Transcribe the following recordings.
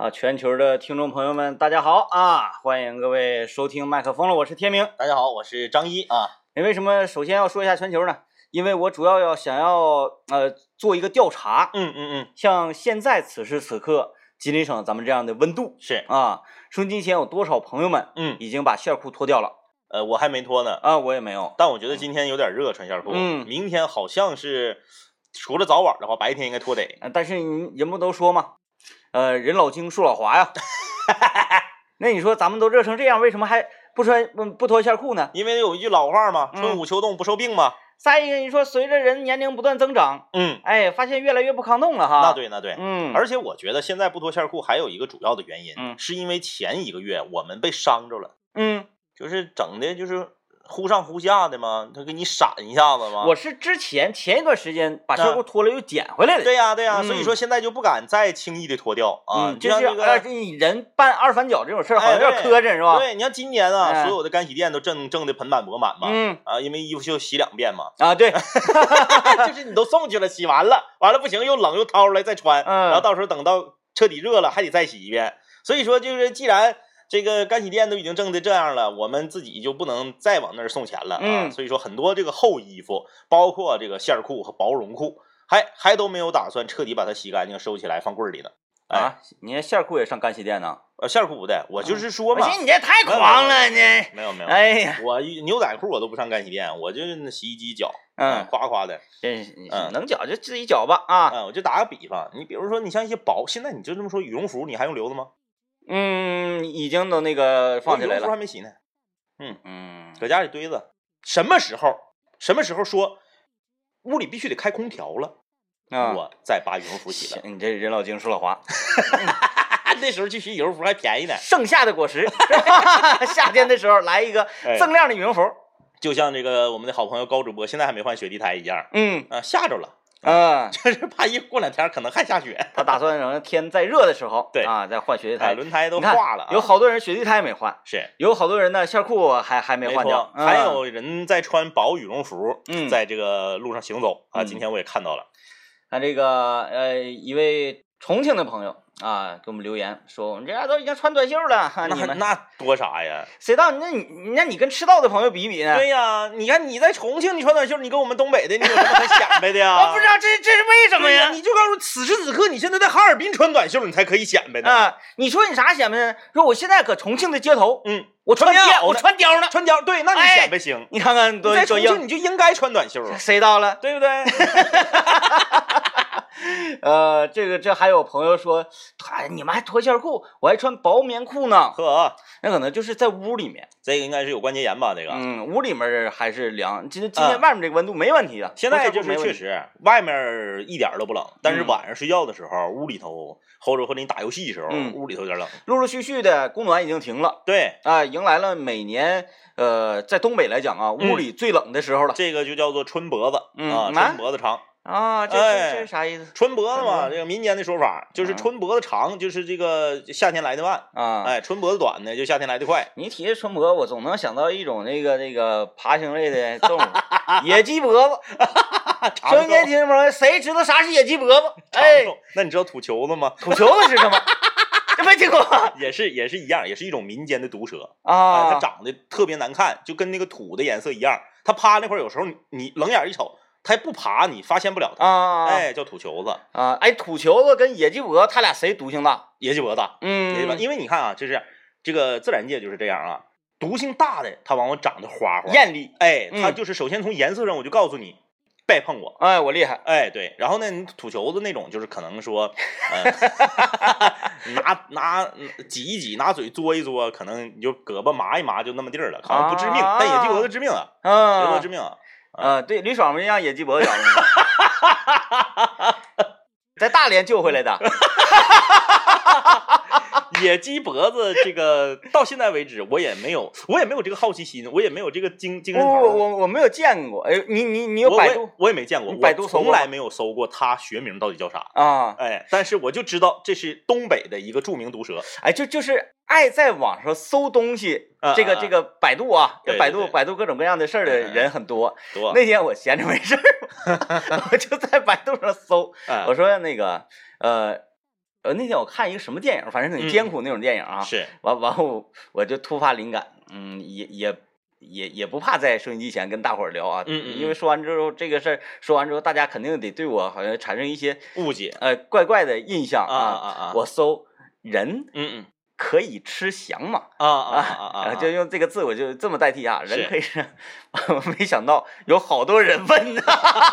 啊，全球的听众朋友们，大家好啊！欢迎各位收听麦克风了，我是天明。大家好，我是张一啊。你为什么首先要说一下全球呢？因为我主要要想要呃做一个调查。嗯嗯嗯，像现在此时此刻，吉林省咱们这样的温度是啊，收音机前有多少朋友们嗯已经把线裤脱掉了呃，我还没脱呢，啊？我也没有。但我觉得今天有点热，穿线裤。嗯明天好像是除了早晚的话，白天应该脱得。呃但是你人不都说嘛，呃，人老精树老滑呀。那你说咱们都热成这样，为什么还不穿不不脱线裤呢？因为有一句老话嘛，嗯春捂秋冻不受病嘛。再一个，你说随着人年龄不断增长，嗯，哎，发现越来越不抗冻了哈。那，对那对。嗯，而且我觉得现在不脱线裤还有一个主要的原因，嗯是因为前一个月我们被伤着了，嗯，就是整的就是忽上忽下的嘛，他给你闪一下子嘛。我是之前前一段时间把啊线裤脱了又捡回来的。对呀对呀，嗯所以说现在就不敢再轻易的脱掉啊。嗯，就是就像这呃，个。这人办二反脚这种事儿好像有点磕碜是吧？对，你像今年啊，哎所有的干洗店都挣挣的盆满钵满嘛。嗯啊，因为衣服就洗两遍嘛，啊，对，就是你都送去了，洗完了，完了不行又冷又掏出来再穿，嗯然后到时候等到彻底热了还得再洗一遍。所以说就是既然这个干洗店都已经挣的这样了，我们自己就不能再往那儿送钱了啊。嗯所以说很多这个厚衣服，包括这个线儿裤和薄绒裤，还还都没有打算彻底把它洗干净收起来放柜儿里呢。哎，啊，你那线裤也上干洗店呢？呃，线儿裤不带，我就是说嘛你这太狂了，你。没有没有，哎呀，我牛仔裤我都不上干洗店，我就是那洗衣机搅，嗯，夸夸的。嗯能搅就自己搅吧啊。啊，我就打个比方，你比如说，你像一些薄，现在你就这么说，羽绒服你还用留的吗？嗯，已经都那个放起来了。还没洗呢，嗯嗯，搁家里堆着。什么时候？什么时候说屋里必须得开空调了，啊，我再把羽绒服洗了。你这人老精树老滑。那时候去洗羽绒服还便宜呢，盛夏的果实，夏天的时候来一个哎锃亮的羽绒服。就像这个我们的好朋友高主播现在还没换雪地胎一样，嗯啊，吓着了，啊，就是怕一过两天可能还下雪，他打算等天再热的时候，对啊，再换雪地哎，胎。轮胎都化了啊，有好多人雪地胎没换，是。有好多人呢线裤还还没换掉，还有人在穿薄羽绒服，嗯在这个路上行走啊。嗯今天我也看到了，看这个呃一位重庆的朋友啊给我们留言说，我们这家都已经穿短袖了，哈你们那那多啥呀？谁道那你那你跟赤道的朋友比一比呢？对呀，你看你在重庆你穿短袖，你跟我们东北的你有什么可显摆的呀？我不知道这这是为什么对呀，呀？你就告诉我此时此刻你现在在哈尔滨穿短袖，你才可以显摆呢。啊，你说你啥显摆呢？说我现在搁重庆的街头，嗯，我穿貂，我穿貂呢穿貂呢。穿貂对，那你哎显摆行。你看看你在重多多硬，庆你就应该穿短袖啊，谁到了？对不对？呃，这个这还有朋友说，哎，你们还脱线裤，我还穿薄棉裤呢。呵，那可能就是在屋里面，这个应该是有关节炎吧？这个。嗯，屋里面还是凉。今今天啊外面这个温度没问题的，现在就是。确实，外面一点都不冷，但是嗯晚上睡觉的时候，屋里头或者或者你打游戏的时候，嗯屋里头有点冷。陆陆续续的供暖已经停了对，啊，迎来了每年呃，在东北来讲啊，屋里最冷的时候了这个就叫做春脖子啊春脖子长。啊。这哎这这是啥意思春脖子嘛，嗯这个民间的说法就是嗯春脖子长，就是这个夏天来的慢，啊？哎，春脖子短呢，就夏天来的快。你提这春脖，我总能想到一种那个那个爬行类的 动物，野鸡脖子。长收音机寿听众朋友，谁知道啥是野鸡脖子？长哎，寿，那你知道土球子吗？土球子是什么？这没听过也是也是一样，也是一种民间的毒蛇啊，它啊？长得特别难看，就跟那个土的颜色一样。它趴那块儿，有时候你你冷眼一瞅，它不爬，你发现不了它。啊，哎，叫土球子，啊，哎，土球子跟野鸡脖，它俩谁毒性大？野鸡脖子，野鸡脖嗯，，因为你看啊，就是这个自然界就是这样啊，毒性大的它往往长得花花，艳丽。哎，它嗯就是首先从颜色上我就告诉你，别碰我。哎，我厉害。哎，对，然后呢，你土球子那种就是可能说，呃、拿拿挤一挤，拿嘴嘬一嘬，可能你就胳膊麻一麻就那么地儿了，可能不致命，但野鸡脖子致命啊，野鸡脖啊子致命啊。嗯，对，李爽不是让野鸡脖子咬的吗？在大连救回来的。野鸡脖子这个到现在为止，我也没有，我也没有这个好奇心，我也没有这个精精神头我。我我没有见过。哎，你你你有百度我也没见过，你百度从来没有搜过它学名到底叫啥。啊？哎，但是我就知道这是东北的一个著名毒蛇。哎，就就是爱在网上搜东西，这个这个百度啊，对对百度百度各种各样的事儿的人很多。多，那天我闲着没事儿，我就在百度上搜，哎我说那个呃，呃，那天我看一个什么电影，反正挺嗯艰苦那种电影啊。是，完完后我就突发灵感，嗯，也也也也不怕在收音机前跟大伙儿聊啊，嗯嗯嗯因为说完之后这个事儿说完之后，大家肯定得对我好像产生一些误解呃怪怪的印象啊啊啊！我搜人嗯嗯可以吃翔嘛，啊啊啊啊！就用这个字，我就这么代替啊，人可以吃。我没想到有好多人问呢，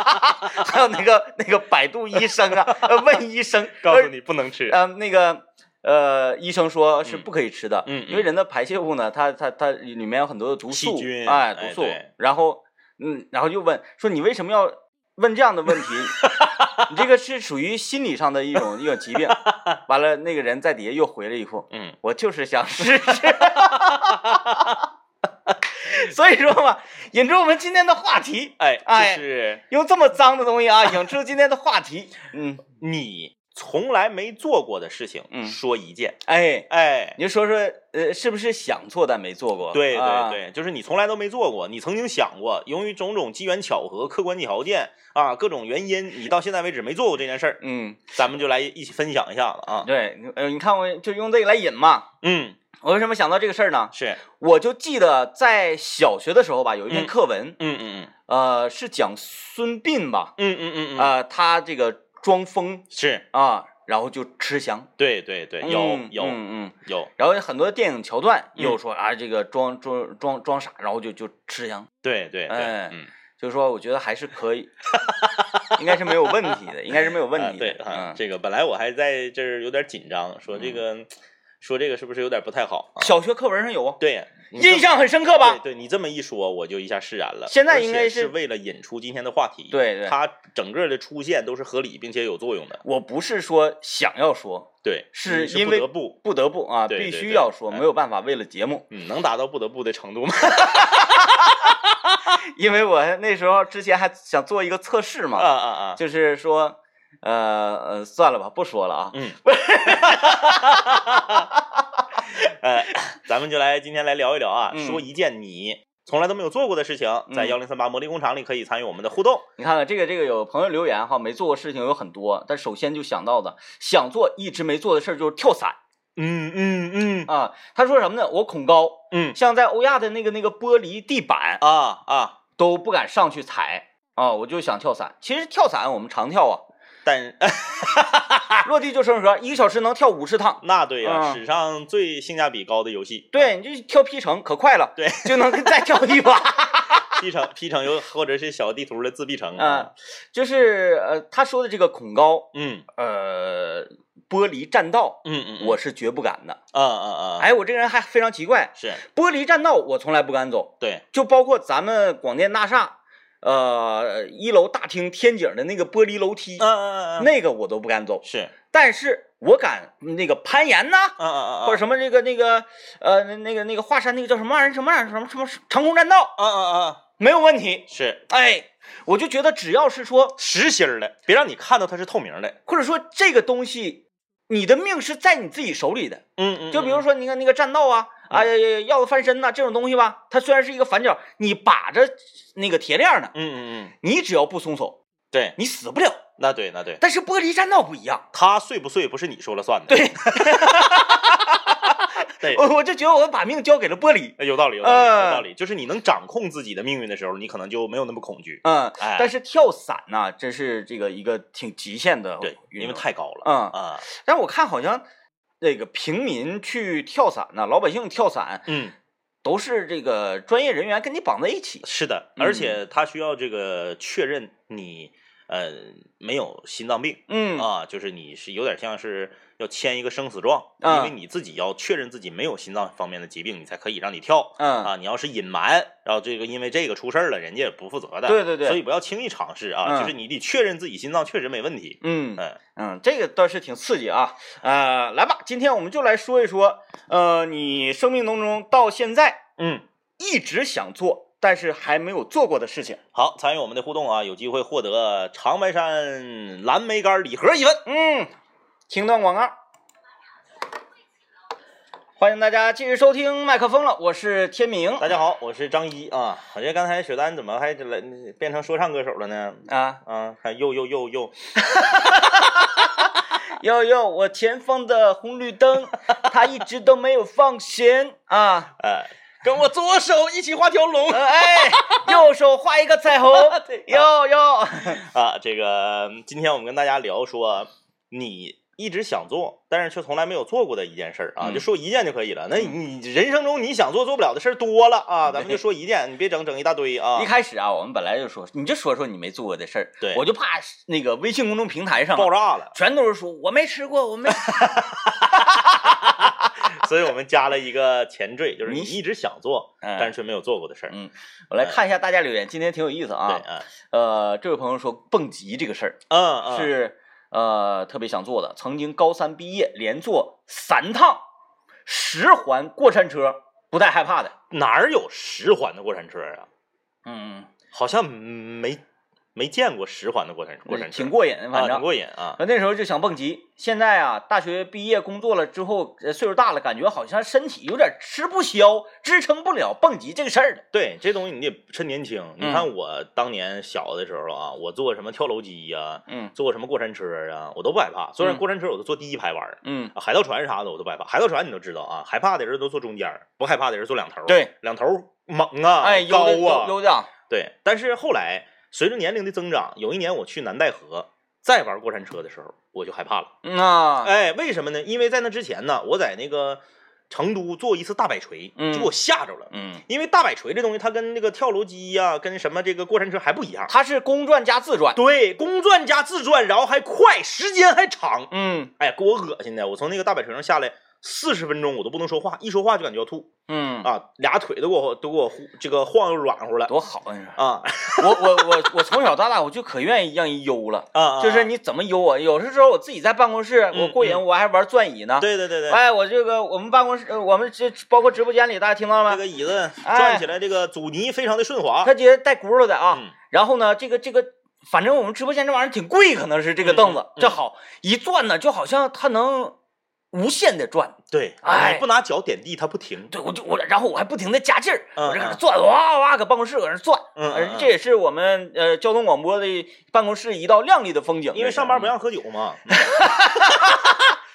还有那个那个百度医生啊，呃问医生，告诉你不能吃。呃，那个呃，医生说是嗯不可以吃的，嗯嗯因为人的排泄物呢，它它它里面有很多的毒素，细菌哎，毒素哎，然后嗯，然后又问说你为什么要问这样的问题？你这个是属于心理上的一种一种疾病。完了，那个人在底下又回了一副，嗯，我就是想试试。所以说嘛，引出我们今天的话题，哎，哎就是用这么脏的东西啊，引出今天的话题。嗯，你从来没做过的事情，嗯说一件。哎，哎，您说说，呃，是不是想做但没做过？对对啊，对，就是你从来都没做过，你曾经想过，由于种种机缘巧合、客观条件啊，各种原因，你到现在为止没做过这件事儿，嗯，咱们就来一起分享一下子啊。对，呃，你看我就用这个来引嘛。嗯，我为什么想到这个事儿呢？是，我就记得在小学的时候吧，有一篇嗯课文，嗯嗯呃，是讲孙膑吧，嗯嗯嗯嗯，呃，他这个装疯是啊，然后就吃翔。对对对，有嗯有嗯嗯，有，然后有很多电影桥段嗯又说啊，这个装装装装傻，然后就就吃翔。对对嗯，就是说，我觉得还是可以，应该是没有问题的，应该是没有问题对啊，嗯，这个本来我还在这儿有点紧张，说这个说这个是不是有点不太好啊？小学课文上有啊，对印象很深刻吧？对对，你这么一说，我就一下释然了。现在应该是是为了引出今天的话题，对对它整个的出现都是合理并且有作用的。我不是说想要说，对，是是因为不得不，不得不啊，必对对对须要说，哎没有办法，为了节目。嗯，能达到不得不的程度吗？因为我那时候之前还想做一个测试嘛啊嘛，啊啊！就是说，呃呃，算了吧，不说了啊。嗯，呃，咱们就来今天来聊一聊啊，嗯说一件你从来都没有做过的事情，在嗯幺零三八魔力工厂里可以参与我们的互动。你看看这个这个有朋友留言哈，没做过事情有很多，但首先就想到的想做一直没做的事儿就是跳伞嗯嗯嗯啊。他说什么呢？我恐高，嗯像在欧亚的那个那个玻璃地板啊啊，都不敢上去踩啊，我就想跳伞。其实跳伞我们常跳啊，但 落地就生河，一个小时能跳五十趟。那对呀、嗯。史上最性价比高的游戏。对，你就跳 P 城可快了，对，就能再跳一把。P 城 P 城又或者是小地图的自闭城啊，就是呃，他说的这个恐高，嗯。呃，玻璃栈道，嗯嗯，嗯。我是绝不敢的。啊啊啊，哎，我这个人还非常奇怪，是。玻璃栈道我从来不敢走，对，就包括咱们广电大厦，呃，一楼大厅天井的那个玻璃楼梯，嗯嗯嗯，那个我都不敢走。是，但是我敢那个攀岩呐，嗯嗯嗯，或者什么这个那个呃那个那个华山那个叫什么玩意儿什么玩意儿什么什么长空栈道，嗯嗯嗯，没有问题。是哎，我就觉得只要是说，实心儿的，别让你看到它是透明的。或者说这个东西，你的命是在你自己手里的。嗯嗯，就比如说，你看那个栈道啊，啊鹞子翻身呐、这种东西吧，它虽然是一个反角，你把着那个铁链呢，嗯嗯嗯，你只要不松手，对，你死不了。那对那对，但是玻璃栈道不一样，它碎不碎不是你说了算的。对，对，我我就觉得我把命交给了玻璃。有道理，有道理，嗯有道理。就是你能掌控自己的命运的时候，你可能就没有那么恐惧。嗯，哎，但是跳伞呐、真是这个一个挺极限的对，因为太高了。嗯，啊，但是我看好像那个平民去跳伞呢、老百姓跳伞嗯，都是这个专业人员跟你绑在一起。是的，嗯而且他需要这个确认你呃没有心脏病嗯啊，就是你是有点像是要签一个生死状，啊因为你自己要确认自己没有心脏方面的疾病，你才可以让你跳。嗯啊，你要是隐瞒，然后这个因为这个出事儿了，人家也不负责的。对对对所以不要轻易尝试啊，嗯就是你得确认自己心脏确实没问题。嗯嗯嗯，这个倒是挺刺激啊。呃，来吧，今天我们就来说一说，呃，你生命当中到现在嗯，一直想做，但是还没有做过的事情。好，参与我们的互动啊，有机会获得长白山蓝莓干礼盒一份。嗯，听段广告。欢迎大家继续收听麦克风了，我是天明大家好，我是张一啊。我觉得刚才雪丹怎么还来变成说唱歌手了呢？啊。啊，还又又又又，又又，我前方的红绿灯，它一直都没有放行 啊！哎，跟我左手一起画条龙。呃 哎，右手画一个彩虹，对哟哟，啊！这个今天我们跟大家聊说，你一直想做，但是却从来没有做过的一件事儿啊，嗯。就说一件就可以了。那你人生中你想做做不了的事儿多了啊，咱们就说一件，你别整整一大堆啊。一。开始啊，我们本来就说，你就说说你没做过的事儿，对。我就怕那个微信公众平台上啊爆炸了，全都是说我没吃过，我没，所以我们加了一个前缀，就是你你一直想做，嗯但是却没有做过的事儿。嗯我来看一下大家留言，今天挺有意思对，啊。嗯呃，这位朋友说蹦极这个事儿嗯嗯，是呃特别想做的，曾经高三毕业连坐三趟十环过山车，不带害怕的。哪儿有十环的过山车啊？嗯，好像没没见过十环的过山过山车，挺过瘾，反啊，正挺。过瘾啊。呃那时候就想蹦极，现在啊，大学毕业工作了之后，呃岁数大了，感觉好像身体有点吃不消，支撑不了蹦极这个事儿了。对，这东西你得趁年轻。你嗯看我当年小的时候啊，我坐什么跳楼机呀、嗯坐什么过山车啊，我都不害怕。虽然嗯过山车我都坐第一排玩海盗船啥的我都不害怕。海盗船你都知道啊，害怕的人都坐中间，不害怕的人坐两头。，对，两头猛啊，哎，有高啊。有的，对，但是后来随着年龄的增长，有一年我去南戴河再玩过山车的时候，我就害怕了。嗯啊，哎，为什么呢？因为在那之前呢，我在那个成都做一次大摆锤，嗯就给我吓着了。嗯，因为大摆锤这东西，它跟那个跳楼机呀、跟什么这个过山车还不一样。它是公转加自转。对，公转加自转，然后还快，时间还长。嗯哎呀，给我恶心的！我从那个大摆锤上下来四十分钟，我都不能说话，一说话就感觉要吐嗯，啊，俩腿都给我都给我呼这个晃悠软乎了多好啊！你，啊我我我我从小到大我就可愿意让人悠了。啊！就是你怎么悠我？有的时候我自己在办公室，嗯我过瘾，嗯我还玩转椅呢。对对对对，哎，我这个我们办公室，呃我们这包括直播间里，大家听到了吗？这个椅子哎转起来，这个阻尼非常的顺滑。它直接带轱辘的啊。嗯然后呢，这个这个，反正我们直播间这玩意儿挺贵，可能是这个凳子，这好一转呢，就好像它能无限的转。对，哎你不拿脚点地，它不停。对，我就我，然后我还不停的加劲儿，嗯我这搁那转，哇哇，搁办公室搁那转。嗯这也是我们呃交通广播的办公室一道亮丽的风景。因为上班不。让喝酒嘛，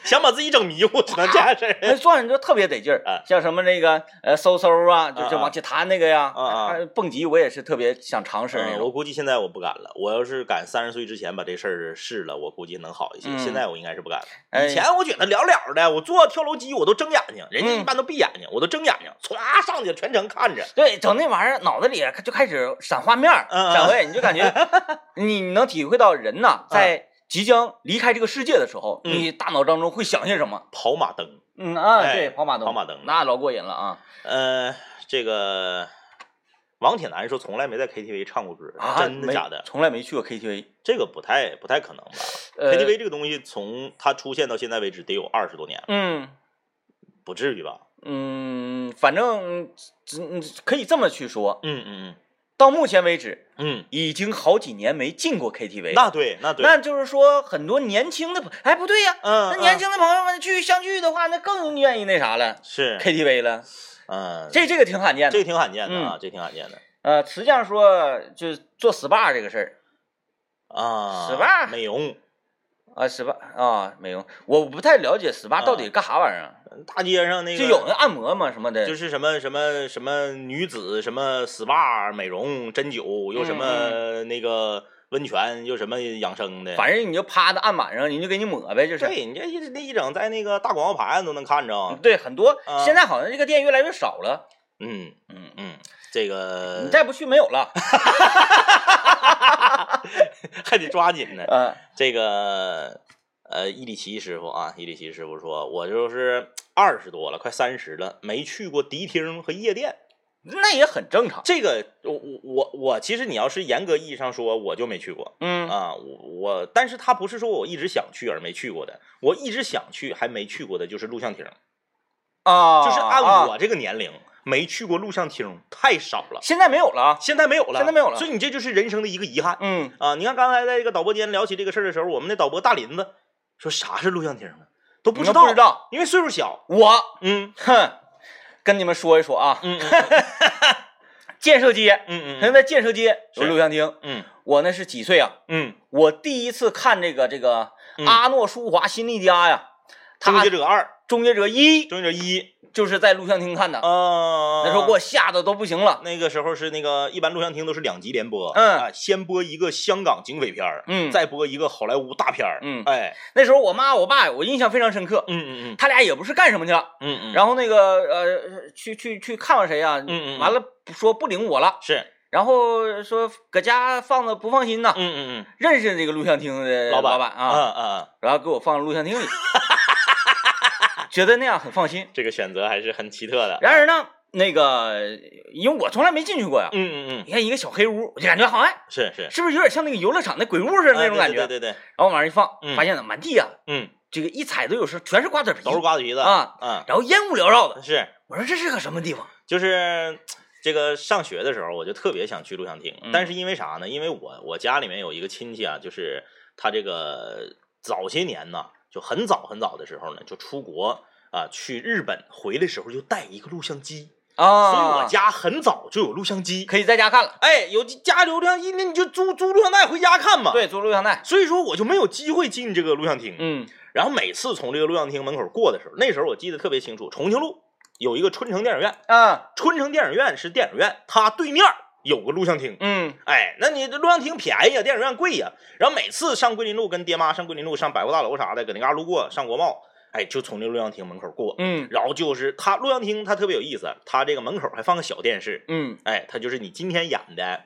想把自己整迷糊，只能这样式那儿。转就特别得劲儿哎，像什么那个呃嗖嗖啊，就啊啊就往起弹那个呀，啊啊蹦极我也是特别想尝试我。估计现在我不敢了。我要是敢三十岁之前把这事儿试了，我估计能好一些。嗯现在我应该是不敢了。哎以前我觉得了了的，我坐跳楼机我都睁眼睛，人家嗯一般都闭眼睛，我都睁眼睛，歘上去全程看着。对，整那玩意儿脑子里就开始闪画面闪回，你就感觉 你能体会到人呐，在即将离开这个世界的时候，嗯你大脑当中会想些什么？跑马灯，嗯啊，哎对，跑马灯，跑马灯那老过瘾了啊！呃，这个王铁男说从来没在 KTV 唱过歌，啊，真的假的？从来没去过 KTV。这个不太不太可能吧呃？KTV 这个东西从它出现到现在为止得有二十多年了，嗯不至于吧？嗯，反正只可以这么去说，嗯嗯嗯到目前为止嗯。已经好几年没进过 KTV 嗯，。那对那对，那就是说，很多年轻的朋，哎，不对呀，嗯，那年嗯轻的朋友们聚相聚的话，那更愿意那啥了。是，KTV 了。嗯，这这个挺罕见的。这个挺罕见的啊，这挺罕见的。呃，实际上说，就是做 SPA 这个事儿。啊。SPA 美容，啊，SPA 啊，美容，我不太了解 SPA 到底干啥玩意儿啊？大街上那个就有那按摩嘛什么的，就是什么什么什么女子什么 SPA 美容针灸，又什么那个温泉，又什么养生的，反正你就趴在案板上，人就给你抹呗，就是。对你这一那一整在那个大广告牌上都能看着。对，很多啊现在好像这个店越来越少了，嗯嗯，嗯，这个你再不去没有了。还得抓紧呢。嗯，这个呃，伊里奇师傅啊，伊里奇师傅说，我就是二十多了，快三十了，没去过迪厅和夜店。那也很正常。这个我我我我，其实你要是严格意义上说，我就没去过嗯啊。我我，但是他不是说我一直想去而没去过的，我一直想去还没去过的就是录像厅，啊，就是按啊我这个年龄没去过录像厅太少了。现在没有了啊。现在没有了，现在没有了。所以你这就是人生的一个遗憾。嗯，啊！你看刚才在这个导播间聊起这个事儿的时候，我们的导播大林子说啥是录像厅呢？都不知道，不知道，因为岁数小。我？嗯。哼，跟你们说一说啊，嗯嗯 建设街，嗯嗯现在建设街有是录像厅。嗯。我那是几岁啊？嗯，我第一次看这个这个嗯。阿诺舒华辛利加呀，他终结者二，终结者一终结者一，就是在录像厅看的，啊，那时候给我吓得都不行了。那个时候是那个一般录像厅都是两集连播，嗯。啊，先播一个香港警匪片儿，嗯。再播一个好莱坞大片儿，嗯。哎，那时候我妈我爸我印象非常深刻，嗯嗯嗯。他俩也不是干什么去了，嗯嗯，然后那个呃去去去看望谁呀、嗯嗯嗯。完了说不领我了，是，然后说搁家放着不放心呐，嗯嗯认识这个录像厅的嗯，老板。老板啊，啊。啊啊，然后给我放录像厅里，觉得那样很放心。这个选择还是很奇特的，然而呢，那个因为我从来没进去过呀，嗯嗯嗯，你看一个小黑屋，我就感觉好像哎是是，是不是有点像那个游乐场那鬼屋似的那种感觉？哎对对对对，然后往上一放，嗯。发现呢满地啊，嗯，这个一踩都有时候全是瓜子皮，都是瓜子皮子，啊，嗯，然后烟雾缭绕的。是，我说这是个什么地方？就是这个上学的时候，我就特别想去录像厅，嗯。但是因为啥呢？因为我我家里面有一个亲戚啊，就是他这个早些年呢，就很早很早的时候呢，就出国啊去日本，回来时候就带一个录像机，啊，所以我家很早就有录像机。可以在家看了。哎，有家里有录像机，那你就租租录像带回家看嘛。，对，租录像带。所以说我就没有机会进这个录像厅。嗯然后每次从这个录像厅门口过的时候，那时候我记得特别清楚，重庆路有一个春城电影院，啊春城电影院是电影院，它对面有个录像厅。嗯哎，那你这录像厅便宜呀，电影院贵呀。然后每次上桂林路跟爹妈上桂林路上百货大楼啥的，搁那嘎路过上国贸，哎，就从这录像厅门口过。嗯然后就是他录像厅，他特别有意思，他这个门口还放个小电视，嗯哎，他就是你今天演的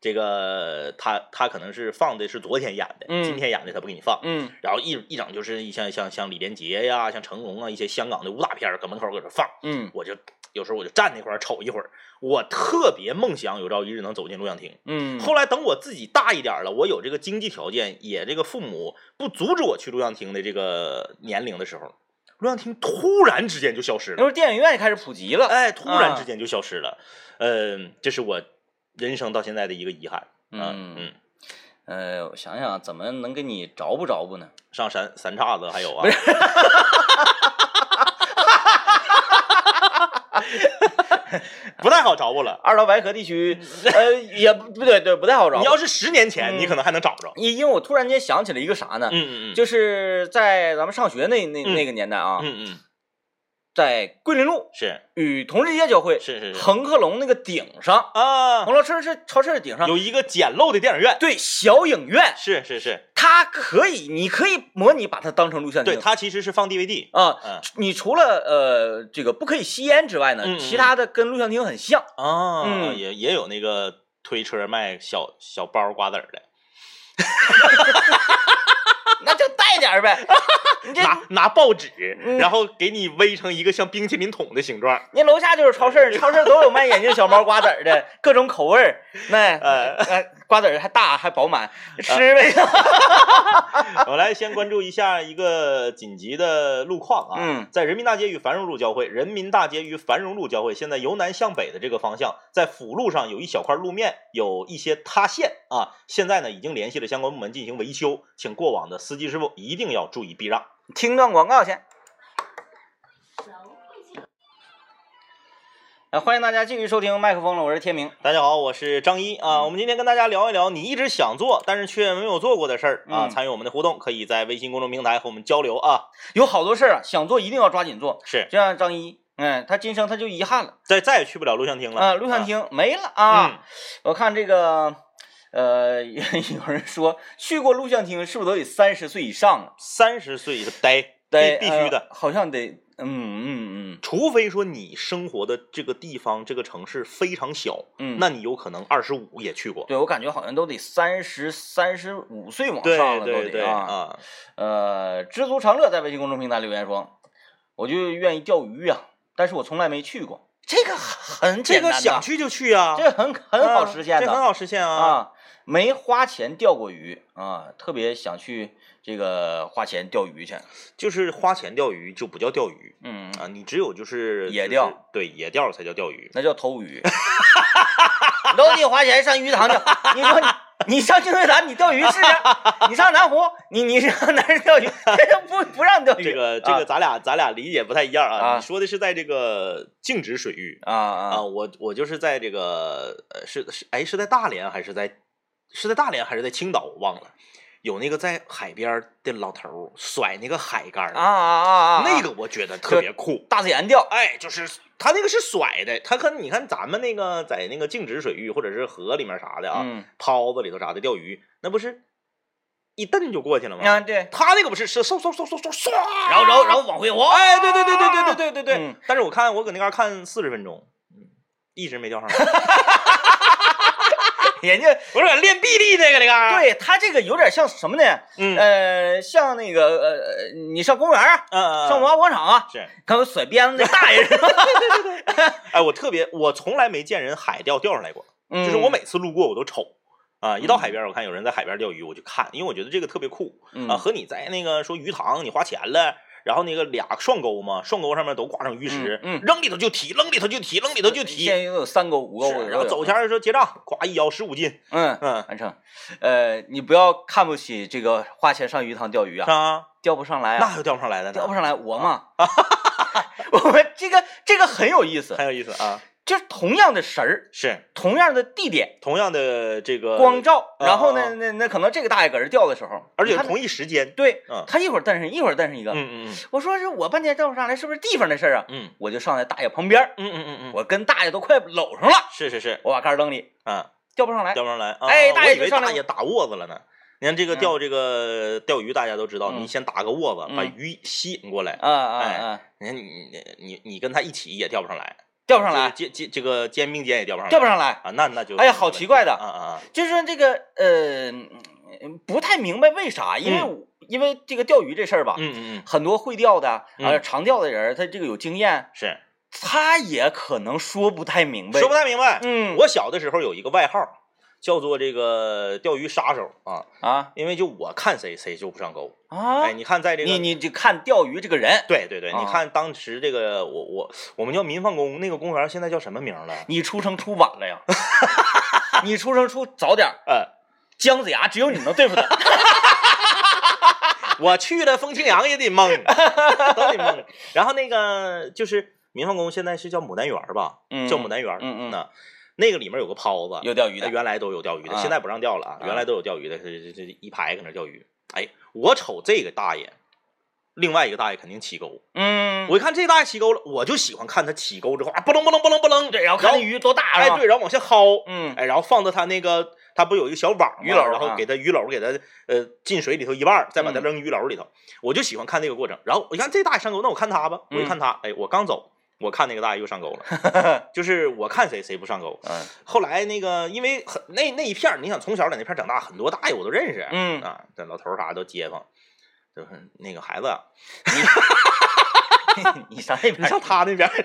这个，他他可能是放的是昨天演的，嗯今天演的他不给你放。嗯然后一一整就是像像像李连杰呀，像成龙啊，一些香港的武打片儿搁门口搁这放，嗯我就有时候我就站那块儿瞅一会儿。我特别梦想有朝一日能走进录像厅。嗯，后来等我自己大一点儿了，我有这个经济条件，也这个父母不阻止我去录像厅的这个年龄的时候，录像厅突然之间就消失了。那时候电影院开始普及了。哎，突然啊之间就消失了。嗯、这是我人生到现在的一个遗憾。嗯嗯嗯，呃，我想想怎么能给你着不着不呢？上三三岔子还有啊，不太好找我了。二道白河地区，呃，也不不对对，不太好找。你要是十年前，嗯你可能还能找着。因因为我突然间想起了一个啥呢？嗯嗯嗯，就是在咱们上学那那嗯那个年代啊，嗯嗯在桂林路是与同志街交汇，是是是恒客隆那个顶上，啊恒，乐超市超市的顶上，有一个简陋的电影院。对小影院，是是是，它可以，你可以模拟把它当成录像厅对，厅。它其实是放 DVD。啊，嗯你除了呃这个不可以吸烟之外呢，嗯嗯其他的跟录像厅很像。啊，嗯也也有那个推车卖小小包瓜子儿的，那就带点儿呗。你这拿拿报纸，嗯然后给你围成一个像冰淇淋桶的形状。您楼下就是超市，超市都有卖眼镜小猫瓜子儿的各种口味儿，那呃呃瓜子儿还大还饱满，吃呗。我来先关注一下一个紧急的路况啊，嗯在人民大街与繁荣路交汇，人民大街与繁荣路交汇，现在由南向北的这个方向，在辅路上有一小块路面有一些塌陷啊，现在呢已经联系了相关部门进行维修，请过往的司机师傅一定要注意避让。听段广告先。呃，欢迎大家继续收听麦克风了，我是天明。大家好，我是张一啊。我们今天跟大家聊一聊你一直想做但是却没有做过的事儿啊。嗯参与我们的互动，可以在微信公众平台和我们交流啊。有好多事儿啊，想做一定要抓紧做。是，就像张一，嗯，他今生他就遗憾了再再也去不了录像厅了啊，录像厅没了啊。嗯我看这个，呃，有人说去过录像厅是不是都得三十岁以上啊？三十岁是呆，得必必须的。呃好像得，嗯嗯嗯除非说你生活的这个地方、这个城市非常小，嗯，那你有可能二十五也去过。对我感觉好像都得三十三十五岁往上了，对对都得啊。啊，呃，知足常乐在微信公众平台留言说，我就愿意钓鱼呀、但是我从来没去过。这个很这简单想去就去啊，这很很好实现啊这很好实现啊。啊。没花钱钓过鱼啊，特别想去这个花钱钓鱼去。就是花钱钓鱼就不叫钓鱼嗯，啊，你只有就是就是野钓对野钓才叫钓鱼。那叫偷鱼。你都得花钱上鱼塘钓，你说你你上积水潭你钓鱼试试，你上南湖你你上哪儿钓鱼，这不不让钓鱼。这个这个咱俩咱俩理解不太一样啊。啊你说的是在这个静止水域啊啊啊，我我就是在这个呃是是哎是在大连还是在是在大连还是在青岛我忘了，有那个在海边儿的老头甩那个海竿儿啊啊啊啊！那个我觉得特别酷。大自然钓，哎，就是他那个是甩的，他可能你看咱们那个在那个静止水域或者是河里面啥的啊，嗯泡子里头啥的钓鱼，那不是一蹬就过去了吗？啊对，他那个不是是嗖嗖嗖嗖嗖唰，然后然后然后往回滑，哎，对对对对对对对对对。嗯但是我看我搁那嘎看四十分钟，嗯，一直没钓上来。人家我说练臂力那个那个，，对他这个有点像什么呢？嗯呃，像那个呃，你上公园啊，上文化广场啊，是，看我甩鞭子那大爷是吧？哎，我特别，我从来没见人海钓钓上来过，嗯就是我每次路过我都瞅。啊，一到海边，我看有人在海边钓鱼，我就看，因为我觉得这个特别酷嗯啊。和你在那个说鱼塘，你花钱了，然后那个俩双钩嘛，双钩上面都挂上鱼食，扔里头就提，扔里头就提，扔里头就提。现在有三钩五钩的，然后走前儿说结账，咵一摇十五斤，嗯嗯，完成。呃，你不要看不起这个花钱上鱼塘钓鱼啊，啊，钓不上来啊，那还有钓不上来的呢，钓不上来我嘛。我们这个这个很有意思，很有意思啊。就是同样的神儿，是同样的地点，同样的这个光，照，啊然后啊呢，那那可能这个大爷搁这钓的时候，而且同一时间，对嗯，他一会儿蹬上一会儿蹬上一个。嗯嗯嗯我说是我半天钓不上来，是不是地方的事儿啊？嗯我就上在大爷旁边，嗯嗯嗯嗯，我跟大爷都快搂上了，是是是，我把杆扔里，啊，钓不上来。钓不上来。啊哎大爷我以为就上来大爷打窝子了呢。你看这个嗯钓这个钓鱼，大家都知道，嗯你先打个窝子，把嗯鱼吸引过来。啊啊哎啊！你看你你你你跟他一起也钓不上来，钓不上来，肩肩这个肩并肩也钓不上来，钓不上来。啊，那那就哎呀，好奇怪的，啊啊啊！就是说这个呃，嗯不太明白为啥，因为我因为这个钓鱼这事儿吧，嗯嗯嗯，很多会钓的，呃，嗯常钓的人，他这个有经验，是他也可能说不太明白。说不太明白。嗯，我小的时候有一个外号，叫做这个钓鱼杀手啊，啊因为就我看谁谁就不上钩。啊，哎，你看在这个你你就看钓鱼这个人，对对对，啊你看当时这个我我我们叫民放宫，那个公园现在叫什么名了？你出生出晚了呀，你出生出早点儿，呃，姜子牙只有你能对付他。我去了风清扬也得蒙，都得蒙。然后那个就是民放宫现在是叫牡丹园吧？嗯叫牡丹园嗯。嗯嗯那那个里面有个泡子，有钓鱼的哎原来都有钓鱼的，啊现在不让钓了啊。啊原来都有钓鱼的，这这这一排搁那钓鱼。哎，我瞅这个大爷，另外一个大爷肯定起钩。嗯，我一看这大爷起钩了，我就喜欢看他起钩之后啊，不楞不楞不楞不楞，对，然后看那鱼多大，哎对，然后往下薅，嗯哎，然后放到他那个，他不有一个小网吗鱼篓啊然后给他鱼篓给他呃进水里头一半，再把它嗯扔鱼篓里头。我就喜欢看这个过程。然后我一看这大爷上钩，那我看他吧，我一嗯看他，哎，我刚走，我看那个大爷又上钩了，就是我看谁谁不上钩。嗯后来那个因为很那那一片儿，你想从小在那片儿长大，很多大爷我都认识，嗯啊，这老头儿啥都街坊，就是那个孩子啊，你上那边 你上他那边儿，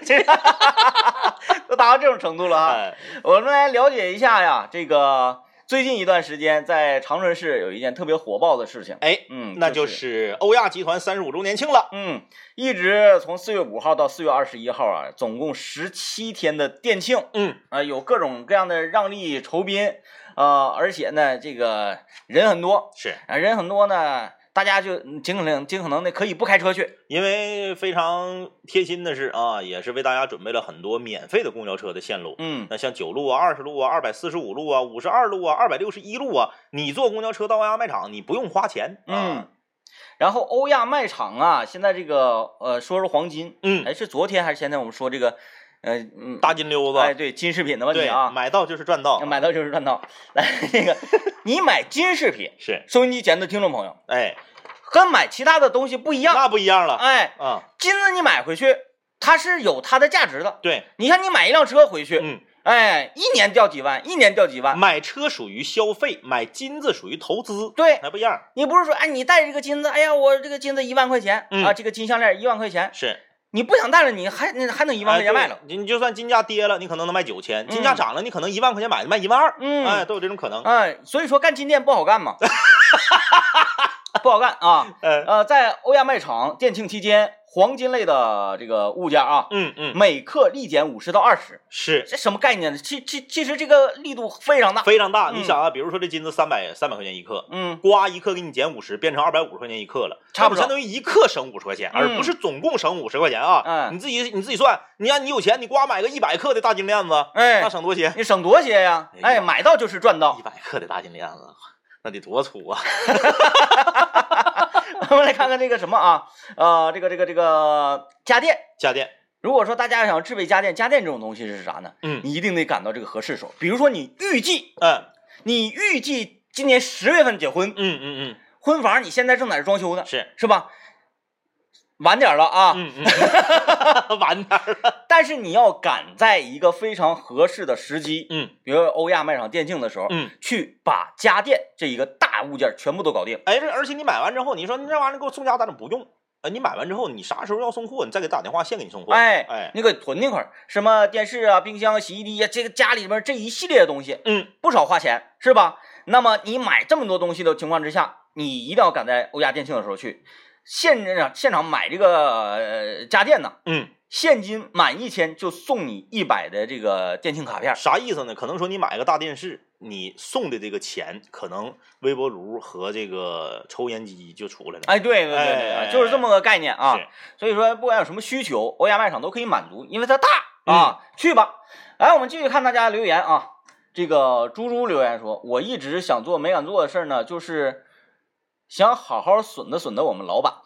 都达到这种程度了哈。哎，我们来了解一下呀，这个最近一段时间在长春市有一件特别火爆的事情，哎，嗯，那就是欧亚集团三十五周年庆了。嗯，一直从四月五号到四月二十一号啊，总共十七天的店庆。嗯，啊、有各种各样的让利酬宾啊、而且呢，这个人很多。是。啊，人很多呢，大家就嗯尽可能尽可能的可以不开车去，因为非常贴心的是啊，也是为大家准备了很多免费的公交车的线路。嗯那像九路啊、二十路啊、二百四十五路啊、五十二路啊、二百六十一路啊，你坐公交车到欧亚卖场，你不用花钱。啊嗯，然后欧亚卖场啊，现在这个呃，说说黄金，嗯，哎，是昨天还是前天我们说这个，呃嗯，大金溜子，哎对金饰品的问题啊，买到就是赚到，买到就是赚到。来，这个 你买金饰品，是，收音机前的听众朋友，哎，和买其他的东西不一样。那不一样了哎，啊。金子你买回去，它是有它的价值的。对，你看你买一辆车回去，嗯，哎，一年掉几万，一年掉几万。买车属于消费，买金子属于投资，对还不一样。你不是说，哎，你带这个金子，哎呀，我这个金子一万块钱、嗯啊，这个金项链一万块钱，是，你不想戴了，你还那还能一万块钱卖了。哎你就算金价跌了，你可能能卖九千；金嗯价涨了，你可能一万块钱买的卖一万二。嗯哎，都有这种可能。哎，所以说干金店不好干嘛。不好干啊。呃，呃，在欧亚卖场店庆期间，黄金类的这个物价啊，嗯嗯，每克立减五十到二十，是这什么概念呢？其其其实这个力度非常大。非常大。嗯你想啊，比如说这金子三百三百块钱一克，嗯，呱一克给你减五十，变成二百五十块钱一克了，差不多相当于一克省五十块钱，而嗯不是总共省五十块钱啊。嗯你自己你自己算，你看你有钱，你刮买个一百克的大金链子，哎那，省多些？你省多些呀哎，买到就是赚到一。百克的大金链子，那得多粗啊！我们来看看这个什么啊，呃，这个这个这个家电。家电，如果说大家想置备家电，家电这种东西是啥呢？嗯你一定得赶到这个合适时候。比如说你预计，嗯你预计今年十月份结婚，嗯嗯嗯婚房你现在正在这装修呢嗯，，是，是吧？晚点了啊，嗯嗯，晚点儿了，但是你要赶在一个非常合适的时机，嗯比如欧亚卖场店庆的时候，嗯。去把家电这一个大物件全部都搞定。哎，这而且你买完之后，你说你这玩意儿给我送家，咱怎么不用？呃，你买完之后，你啥时候要送货，你再给打电话，现给你送货。哎哎，你给囤那块儿，什么电视啊、冰箱、洗衣机啊、这个家里边这一系列的东西，嗯，不少花钱，是吧？那么你买这么多东西的情况之下，你一定要赶在欧亚店庆的时候去现场现场买这个呃家电呢，嗯，现金满一千就送你一百的这个电庆卡片。啥意思呢？可能说你买个大电视，你送的这个钱，可能微波炉和这个抽烟机就出来了。哎，对对对对，哎就是这么个概念啊。所以说，不管有什么需求，欧亚卖场都可以满足，因为它大啊。去吧，来，我们继续看大家留言啊。这个猪猪留言说：“我一直想做没敢做的事儿呢，就是想好好损的损的我们老板。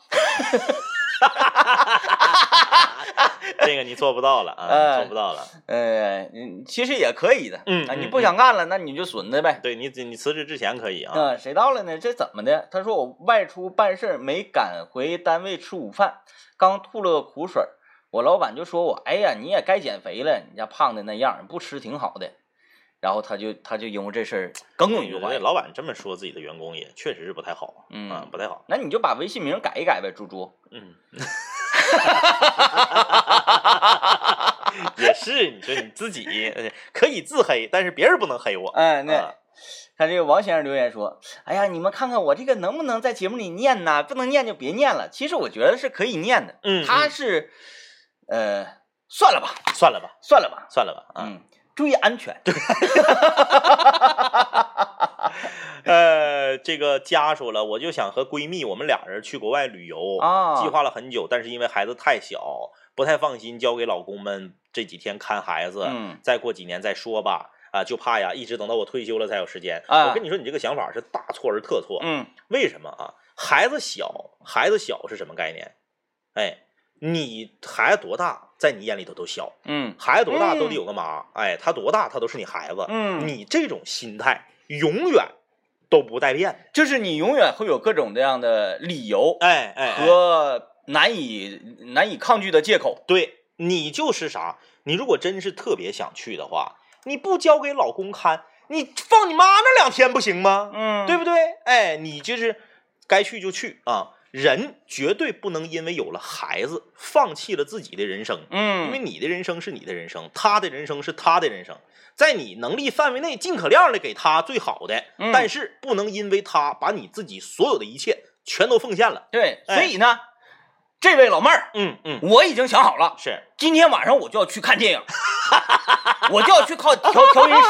这个你做不到了啊，哎做不到了。呃，嗯，其实也可以的，啊，嗯嗯你不想干了，那你就损的呗。对你，你辞职之前可以啊。嗯，谁到了呢？这怎么的？他说我外出办事没赶回单位吃午饭，刚吐了个苦水儿，我老板就说我，哎呀，你也该减肥了，你家胖的那样，不吃挺好的。然后他就他就因为这事儿耿耿于怀。老板这么说自己的员工也确实是不太好，嗯啊，不太好。那你就把微信名改一改呗，猪猪。嗯，也是，你说你自己呃可以自黑，但是别人不能黑我。哎，那、啊看这个王先生留言说，哎呀，你们看看我这个能不能在节目里念呢？不能念就别念了。其实我觉得是可以念的。嗯嗯他是，呃，算了吧，算了吧，算了吧，算了吧啊。嗯，注意安全。对 呃，这个家说了，我就想和闺蜜我们俩人去国外旅游，啊计划了很久，但是因为孩子太小，不太放心交给老公们这几天看孩子，嗯再过几年再说吧。啊，就怕呀，一直等到我退休了才有时间。啊我跟你说，你这个想法是大错而特错。嗯为什么啊？孩子小，孩子小是什么概念？哎，你孩子多大，在你眼里头都小，嗯孩子多大嗯都得有个妈。哎，他多大，他都是你孩子。嗯，你这种心态永远都不带变的。就是你永远会有各种各样的理由哎和难以难以抗拒的借口。对你就是啥？你如果真是特别想去的话，你不交给老公看，你放你妈那两天不行吗？嗯对不对？哎，你就是该去就去啊。人绝对不能因为有了孩子，放弃了自己的人生。嗯，因为你的人生是你的人生，他的人生是他的人生，在你能力范围内，尽可量的给他最好的，嗯但是不能因为他把你自己所有的一切全都奉献了。对，哎所以呢，这位老妹儿，嗯嗯，我已经想好了，是，今天晚上我就要去看电影，我就要去靠调调音师，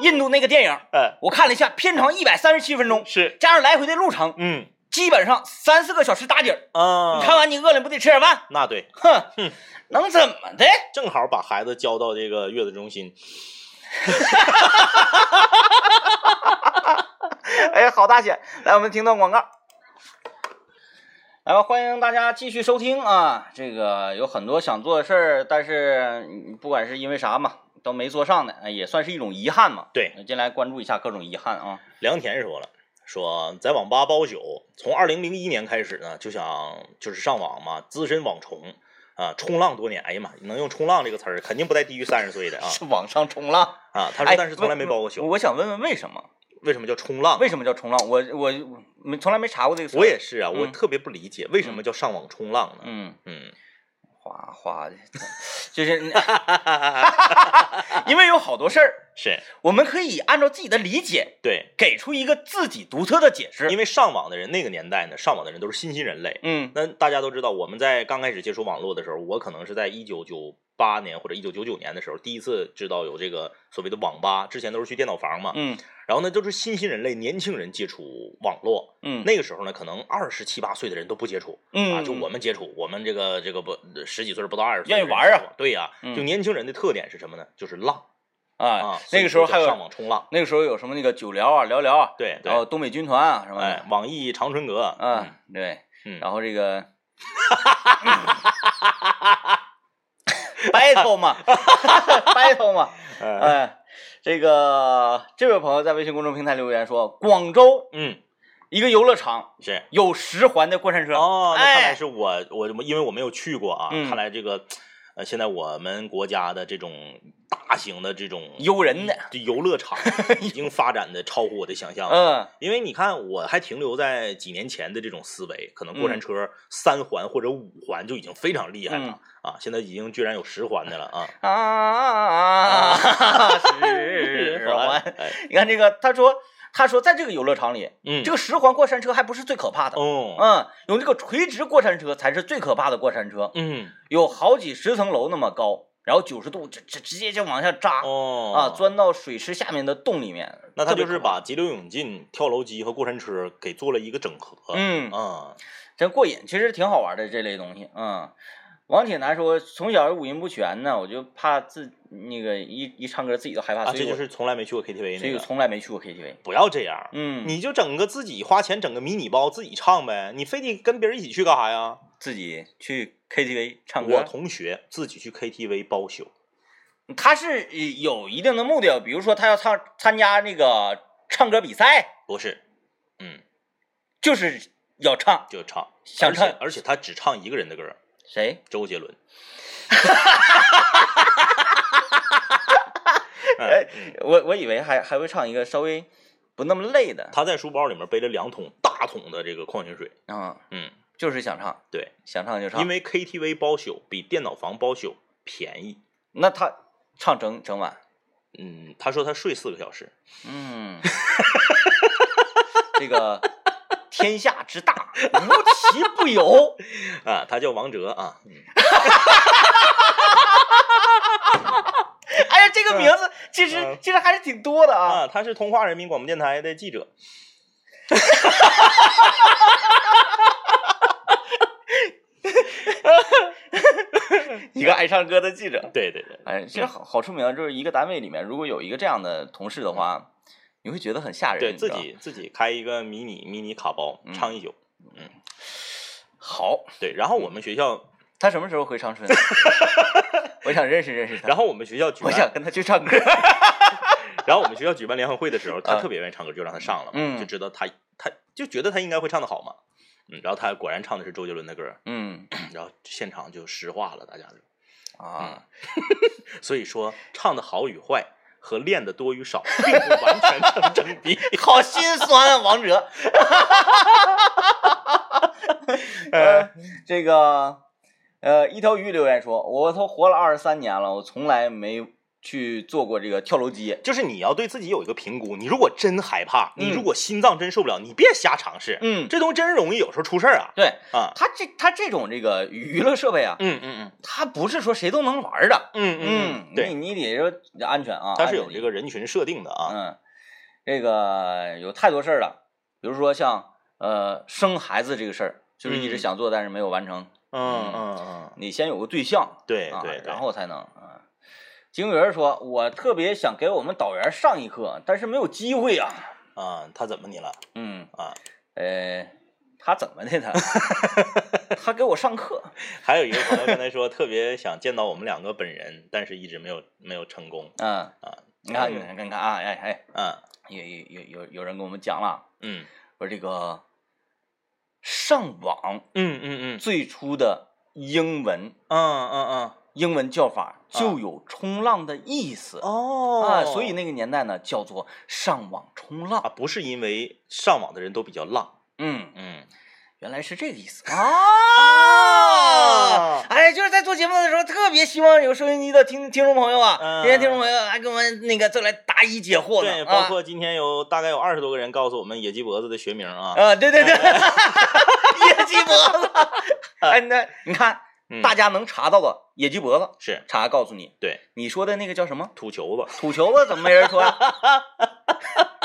印度那个电影，哎，我看了一下，片长一百三十七分钟，是，加上来回的路程，嗯基本上三四个小时打底儿。啊，你看完你饿了不得吃点饭？那对，哼哼，能怎么的？正好把孩子交到这个月子中心。哎，好大险！来，我们听段广告。来吧，欢迎大家继续收听啊！这个有很多想做的事儿，但是嗯不管是因为啥嘛，都没做上的，哎也算是一种遗憾嘛。对，进来关注一下各种遗憾啊。梁田说了，说在网吧包宿，从二零零一年开始呢，就想就是上网嘛，资深网虫啊，冲浪多年。哎呀妈，能用冲浪这个词儿，肯定不带低于三十岁的啊是网上冲浪。啊！他哎说，但是从来没包过宿。我想问问为什么？为什么叫冲浪？为什么叫冲浪？我我我没从来没查过这个词。我也是啊，我嗯特别不理解为什么叫上网冲浪呢？嗯，嗯，哗哗的，就是 因为有好多事儿是我们可以按照自己的理解对，给出一个自己独特的解释。因为上网的人那个年代呢，上网的人都是新兴人类。嗯那大家都知道，我们在刚开始接触网络的时候，我可能是在一九九八年或者一九九九年的时候，第一次知道有这个所谓的网吧，之前都是去电脑房嘛。嗯然后呢，都是新兴人类、年轻人接触网络。嗯那个时候呢，可能二十七八岁的人都不接触嗯啊，就我们接触，我们这个这个不十几岁不到二十岁，愿意玩啊。对呀，嗯就年轻人的特点是什么呢？就是浪啊啊，，那个时候还有上网冲浪。那个时候有什么那个九聊啊、聊聊啊，对对然，后东北军团啊什么哎，，网易长春阁，嗯，对，嗯，然后这个 battle 嘛，battle 嘛，嗯哎，这个这位朋友在微信公众平台留言说，广州嗯。一个游乐场是。有十环的过山车，哦，那看来哎，是我我因为我没有去过啊，嗯。看来这个呃现在我们国家的这种大型的这种游人的，这游乐场 已经发展的超乎我的想象了。嗯。因为你看，我还停留在几年前的这种思维，可能过山嗯。车三环或者五环就已经非常厉害了、嗯。啊，现在已经居然有十环的了啊！啊，十环，哎，你看这个，他说他说在这个游乐场里，嗯，这个十环过山车还不是最可怕的，哦，嗯，有这个垂直过山车才是最可怕的过山车，嗯，有好几十层楼那么高，然后九十度直直直接就往下扎、哦，啊，钻到水池下面的洞里面。那他就是把急流勇进、跳楼机和过山车给做了一个整合。嗯啊，真过瘾，其实挺好玩的这类东西。嗯，王铁男说从小五音不全呢，我就怕自那个一一唱歌自己都害怕，啊，这就是从来没去过 KTV 所以我那个。从来没去过 KTV。不要这样，嗯，你就整个自己花钱整个迷你包自己唱呗，你非得跟别人一起去干啥呀？自己去 KTV 唱歌我，同学自己去 KTV 包宿，他是呃有一定的目的，比如说他要唱参加那个唱歌比赛，不是，嗯，就是要唱就唱，想唱而且而且他只唱一个人的歌，谁？周杰伦。哎嗯，我我以为还还会唱一个稍微不那么累的他在书包里面背了两桶大桶的这个矿泉水，啊，嗯，就是想唱，对，想唱就唱。因为 KTV 包宿比电脑房包宿便宜。那他唱整整晚，嗯，他说他睡四个小时，嗯，这个天下之大，无奇不有。啊，他叫王哲啊，嗯 哎呀，这个名字其实嗯其实还是挺多的啊。啊，他是通化人民广播电台的记者，一个爱唱歌的记者。对对对，哎，其实好好出名啊，就是一个单位里面，如果有一个这样的同事的话，你会觉得很吓人。对自己自己开一个迷你迷你卡包嗯唱一宿，嗯好，对，然后我们学校，他什么时候回长春？我想认识认识他。然后我们学校举办，我想跟他去唱歌。然后我们学校举办联欢会的时候，他啊特别愿意唱歌，就让他上了嘛，嗯就知道他他就觉得他应该会唱的好嘛，嗯，然后他果然唱的是周杰伦的歌，嗯然后现场就石化了，大家就，啊，所以说唱的好与坏和练的多与少并不完全成正比。好心酸啊，王哲。呃，这个呃，一条鱼留言说，我都活了二十三年了，我从来没去做过这个跳楼机。就是你要对自己有一个评估，你如果真害怕，你嗯如果心脏真受不了，你别瞎尝试，嗯，这东西真容易有时候出事儿啊对啊，他这他这种这个娱乐设备啊，嗯嗯嗯它不是说谁都能玩的。嗯嗯，对，你你得说安全啊，它是有这个人群设定的啊，嗯，这个有太多事儿了，比如说像呃生孩子这个事儿，就是一直嗯想做但是没有完成。嗯嗯嗯，你先有个对象，对，对然后才能啊。金鱼儿说：“我特别想给我们导员上一课，但是没有机会啊。啊，他怎么你了？”嗯，啊，呃，他怎么的他？他给我上课。还有一个朋友刚才说特别想见到我们两个本人，但是一直没有没有成功嗯啊。你看，你看，看看啊，哎哎，啊，有有有有有人跟我们讲了，嗯说这个上网嗯嗯嗯最初的英文嗯嗯嗯，英文叫法就有冲浪的意思。哦。啊，所以那个年代呢叫做上网冲浪。啊，浪。不是因为上网的人都比较浪，嗯，嗯。原来是这个意思。啊！哎，就是在做节目的时候，特别希望有收音机的听听众朋友啊，嗯。这些听众朋友还给我们那个再来答疑解惑呢。对，啊。包括今天有大概有二十多个人告诉我们野鸡脖子的学名啊。啊，对对对，野鸡脖子。哎，那你看，嗯大家能查到的野鸡脖子，是查告诉你，对你说的那个叫什么？土球子，土球子怎么没人说呀？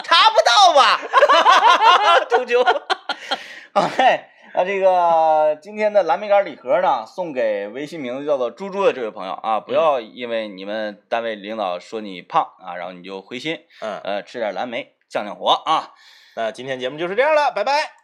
查不到吧？土球。哎，那这个今天的蓝莓干礼盒呢，送给微信名字叫做猪猪的这位朋友啊，不要因为你们单位领导说你胖啊，然后你就灰心，嗯，呃，吃点蓝莓降降火啊。那今天节目就是这样了，拜拜。